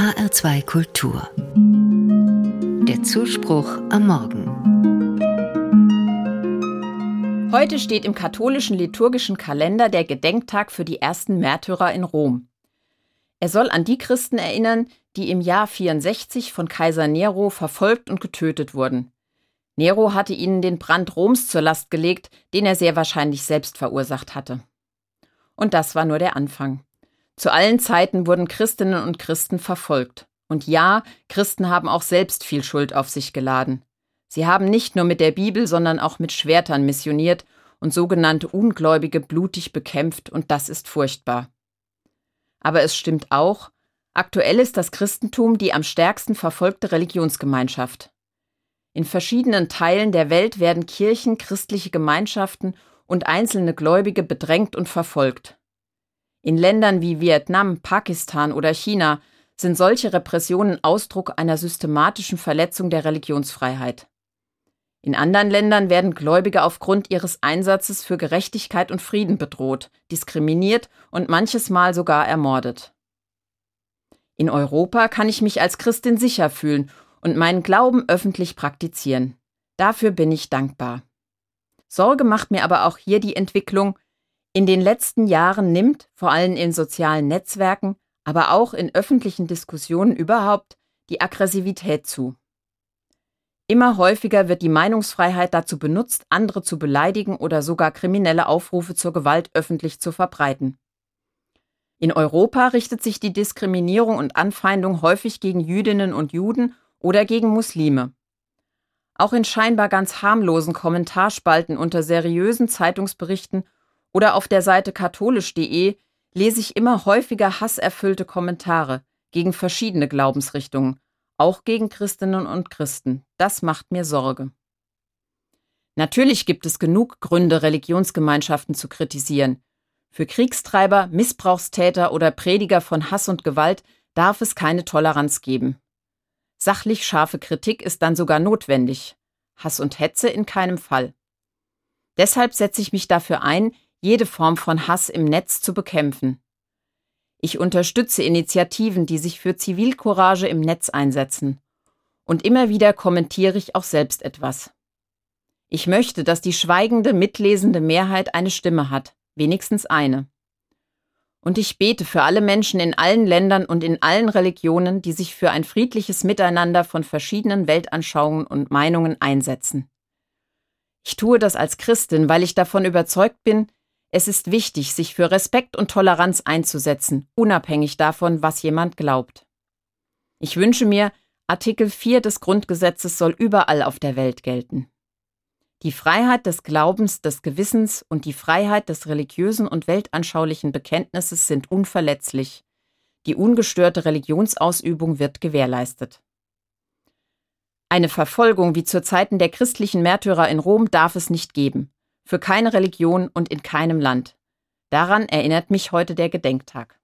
HR2 Kultur. Der Zuspruch am Morgen. Heute steht im katholischen liturgischen Kalender der Gedenktag für die ersten Märtyrer in Rom. Er soll an die Christen erinnern, die im Jahr 64 von Kaiser Nero verfolgt und getötet wurden. Nero hatte ihnen den Brand Roms zur Last gelegt, den er sehr wahrscheinlich selbst verursacht hatte. Und das war nur der Anfang. Zu allen Zeiten wurden Christinnen und Christen verfolgt. Und ja, Christen haben auch selbst viel Schuld auf sich geladen. Sie haben nicht nur mit der Bibel, sondern auch mit Schwertern missioniert und sogenannte Ungläubige blutig bekämpft, und das ist furchtbar. Aber es stimmt auch, aktuell ist das Christentum die am stärksten verfolgte Religionsgemeinschaft. In verschiedenen Teilen der Welt werden Kirchen, christliche Gemeinschaften und einzelne Gläubige bedrängt und verfolgt. In Ländern wie Vietnam, Pakistan oder China sind solche Repressionen Ausdruck einer systematischen Verletzung der Religionsfreiheit. In anderen Ländern werden Gläubige aufgrund ihres Einsatzes für Gerechtigkeit und Frieden bedroht, diskriminiert und manches Mal sogar ermordet. In Europa kann ich mich als Christin sicher fühlen und meinen Glauben öffentlich praktizieren. Dafür bin ich dankbar. Sorge macht mir aber auch hier die Entwicklung, in den letzten Jahren nimmt, vor allem in sozialen Netzwerken, aber auch in öffentlichen Diskussionen überhaupt, die Aggressivität zu. Immer häufiger wird die Meinungsfreiheit dazu benutzt, andere zu beleidigen oder sogar kriminelle Aufrufe zur Gewalt öffentlich zu verbreiten. In Europa richtet sich die Diskriminierung und Anfeindung häufig gegen Jüdinnen und Juden oder gegen Muslime. Auch in scheinbar ganz harmlosen Kommentarspalten unter seriösen Zeitungsberichten oder auf der Seite katholisch.de lese ich immer häufiger hasserfüllte Kommentare gegen verschiedene Glaubensrichtungen, auch gegen Christinnen und Christen. Das macht mir Sorge. Natürlich gibt es genug Gründe, Religionsgemeinschaften zu kritisieren. Für Kriegstreiber, Missbrauchstäter oder Prediger von Hass und Gewalt darf es keine Toleranz geben. Sachlich scharfe Kritik ist dann sogar notwendig. Hass und Hetze in keinem Fall. Deshalb setze ich mich dafür ein, jede Form von Hass im Netz zu bekämpfen. Ich unterstütze Initiativen, die sich für Zivilcourage im Netz einsetzen. Und immer wieder kommentiere ich auch selbst etwas. Ich möchte, dass die schweigende, mitlesende Mehrheit eine Stimme hat, wenigstens eine. Und ich bete für alle Menschen in allen Ländern und in allen Religionen, die sich für ein friedliches Miteinander von verschiedenen Weltanschauungen und Meinungen einsetzen. Ich tue das als Christin, weil ich davon überzeugt bin, es ist wichtig, sich für Respekt und Toleranz einzusetzen, unabhängig davon, was jemand glaubt. Ich wünsche mir, Artikel 4 des Grundgesetzes soll überall auf der Welt gelten. Die Freiheit des Glaubens, des Gewissens und die Freiheit des religiösen und weltanschaulichen Bekenntnisses sind unverletzlich. Die ungestörte Religionsausübung wird gewährleistet. Eine Verfolgung wie zu Zeiten der christlichen Märtyrer in Rom darf es nicht geben für keine Religion und in keinem Land. Daran erinnert mich heute der Gedenktag.